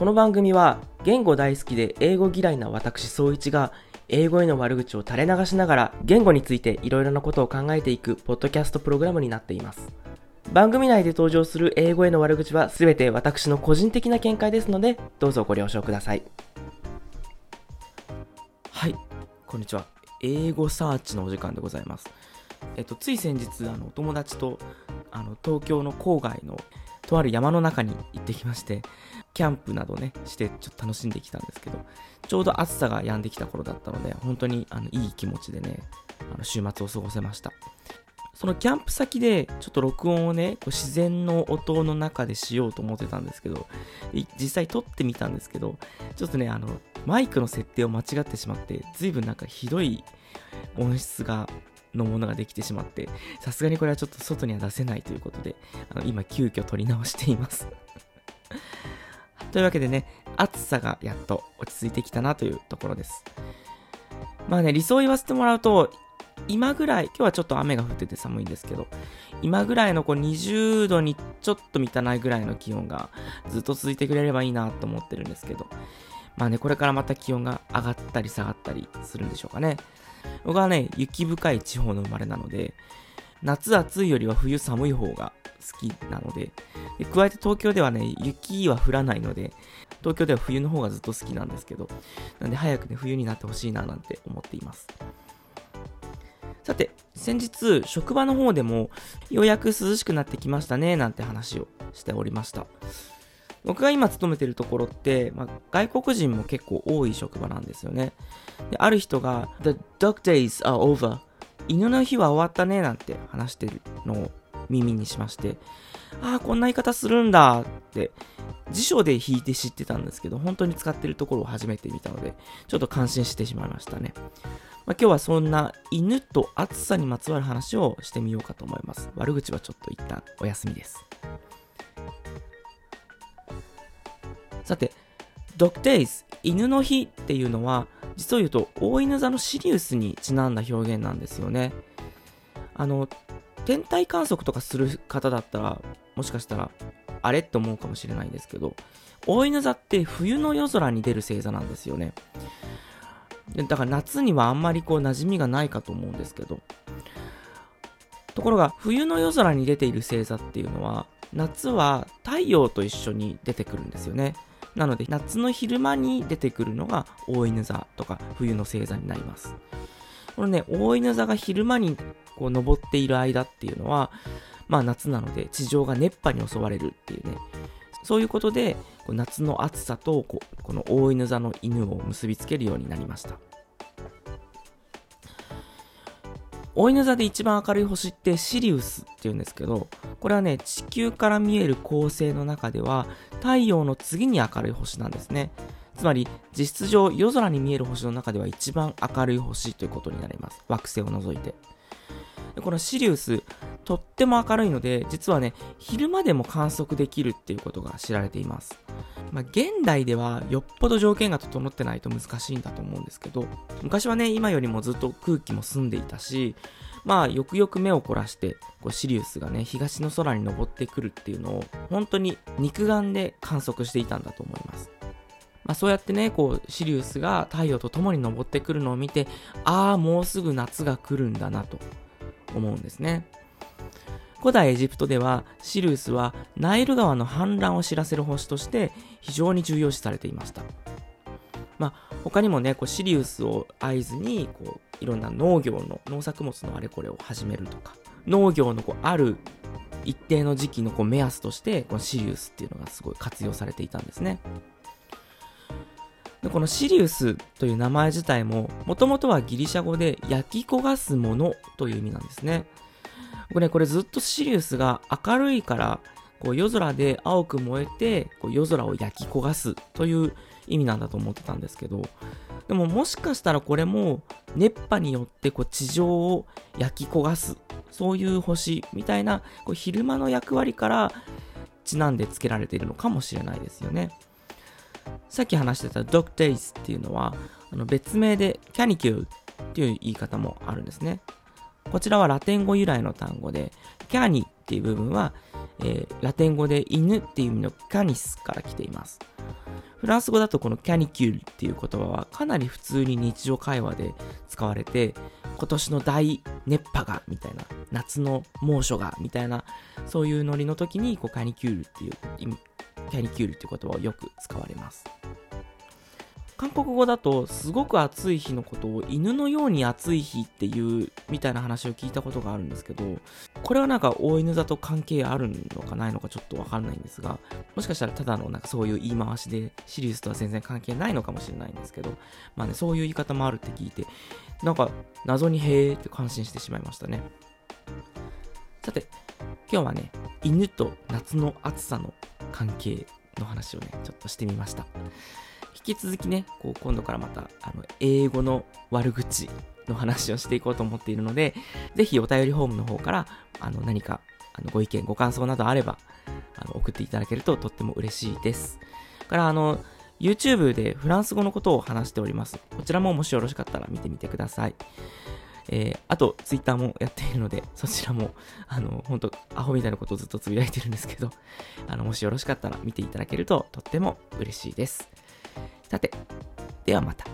この番組は言語大好きで英語嫌いな私総一が英語への悪口を垂れ流しながら言語についていろいろなことを考えていくポッドキャストプログラムになっています。番組内で登場する英語への悪口は全て私の個人的な見解ですのでどうぞご了承ください。はい、こんにちは。英語サーチのお時間でございます。えっと、つい先日、あの、お友達と、あの、東京の郊外のとある山の中に行ってきまして、キャンプなどね、してちょっと楽しんできたんですけど、ちょうど暑さが止んできた頃だったので、本当にあのいい気持ちでね、あの週末を過ごせました。そのキャンプ先でちょっと録音をね、こう自然の音の中でしようと思ってたんですけど、実際撮ってみたんですけど、ちょっとね、あの、マイクの設定を間違ってしまって、随分なんかひどい音質がのものができてしまって、さすがにこれはちょっと外には出せないということで、あの今急遽撮り直しています というわけでね、暑さがやっと落ち着いてきたなというところです。まあね、理想を言わせてもらうと、今ぐらい、今日はちょっと雨が降ってて寒いんですけど、今ぐらいのこう20度にちょっと満たないぐらいの気温がずっと続いてくれればいいなと思ってるんですけど、まあね、これからまた気温が上がったり下がったりするんでしょうかね。僕はね、雪深い地方の生まれなので、夏暑いよりは冬寒い方が好きなのでで、加えて東京ではね、雪は降らないので、東京では冬の方がずっと好きなんですけど、なんで早くね、冬になってほしいななんて思っています。さて、先日、職場の方でも、ようやく涼しくなってきましたね、なんて話をしておりました。僕が今勤めてるところって、まあ、外国人も結構多い職場なんですよね。である人が、The dog days are over. 犬の日は終わったね、なんて話してるのを耳にしまして、ああ、こんな言い方するんだって、辞書で引いて知ってたんですけど、本当に使ってるところを初めて見たので、ちょっと感心してしまいましたね。まあ、今日はそんな犬と暑さにまつわる話をしてみようかと思います。悪口はちょっと一旦お休みです。さて、ドクテイズ、犬の日っていうのは、実を言うと、大犬座のシリウスにちなんだ表現なんですよね。あの、天体観測とかする方だったら、もしかしたら、あれって思うかもしれないんですけど、大犬座って冬の夜空に出る星座なんですよね。だから夏にはあんまりこう馴染みがないかと思うんですけど、ところが冬の夜空に出ている星座っていうのは、夏は太陽と一緒に出てくるんですよね。なので夏の昼間に出てくるのが大犬座とか冬の星座になります。このね、大犬座が昼間にこう登っている間っていうのは、まあ夏なので地上が熱波に襲われるっていうね、そういうことで夏の暑さとここの大犬座の犬を結びつけるようになりました。大犬座で一番明るい星ってシリウスっていうんですけど、これはね、地球から見える恒星の中では太陽の次に明るい星なんですね。つまり、実質上夜空に見える星の中では一番明るい星ということになります。惑星を除いて。このシリウス、とっても明るいので、実はね、昼間でも観測できるっていうことが知られています。まあ、現代ではよっぽど条件が整ってないと難しいんだと思うんですけど、昔はね、今よりもずっと空気も澄んでいたし、まあ、よくよく目を凝らして、こうシリウスがね、東の空に登ってくるっていうのを、本当に肉眼で観測していたんだと思います。まあ、そうやってね、こう、シリウスが太陽と共に登ってくるのを見て、ああ、もうすぐ夏が来るんだなと思うんですね。古代エジプトではシリウスはナイル川の氾濫を知らせる星として非常に重要視されていました。まあ、他にもね、こうシリウスを合図にこういろんな農業の農作物のあれこれを始めるとか、農業のこうある一定の時期のこう目安としてこのシリウスっていうのがすごい活用されていたんですね。でこのシリウスという名前自体ももともとはギリシャ語で焼き焦がすものという意味なんですね。僕ね、これずっとシリウスが明るいから、こう夜空で青く燃えて、こう夜空を焼き焦がすという意味なんだと思ってたんですけど、でももしかしたらこれも熱波によってこう地上を焼き焦がす、そういう星みたいなこう昼間の役割からちなんで付けられているのかもしれないですよね。さっき話してた Dog Days っていうのはあの別名で Canicule っていう言い方もあるんですね。こちらはラテン語由来の単語で、キャニっていう部分は、えー、ラテン語で犬っていう意味のカニスから来ています。フランス語だとこのキャニキュールっていう言葉はかなり普通に日常会話で使われて、今年の大熱波がみたいな、夏の猛暑がみたいな、そういうノリの時にこうキャニキュールっていう、キャニキュールっていう言葉をよく使われます。韓国語だとすごく暑い日のことを犬のように暑い日っていうみたいな話を聞いたことがあるんですけどこれはなんか大犬座と関係あるのかないのかちょっとわかんないんですがもしかしたらただのなんかそういう言い回しでシリウスとは全然関係ないのかもしれないんですけどまあねそういう言い方もあるって聞いてなんか謎にへーって感心してしまいましたね。さて今日はね犬と夏の暑さの関係の話をねちょっとしてみました。引き続きね、こう今度からまた、あの、英語の悪口の話をしていこうと思っているので、ぜひお便りフォームの方から、あの、何か、あの、ご意見、ご感想などあれば、あの、送っていただけるととっても嬉しいです。から、あの、YouTube でフランス語のことを話しております。こちらももしよろしかったら見てみてください。えー、あと、Twitter もやっているので、そちらも、あの、本当アホみたいなことをずっとつぶやいてるんですけど、あの、もしよろしかったら見ていただけるととっても嬉しいです。さて、ではまた。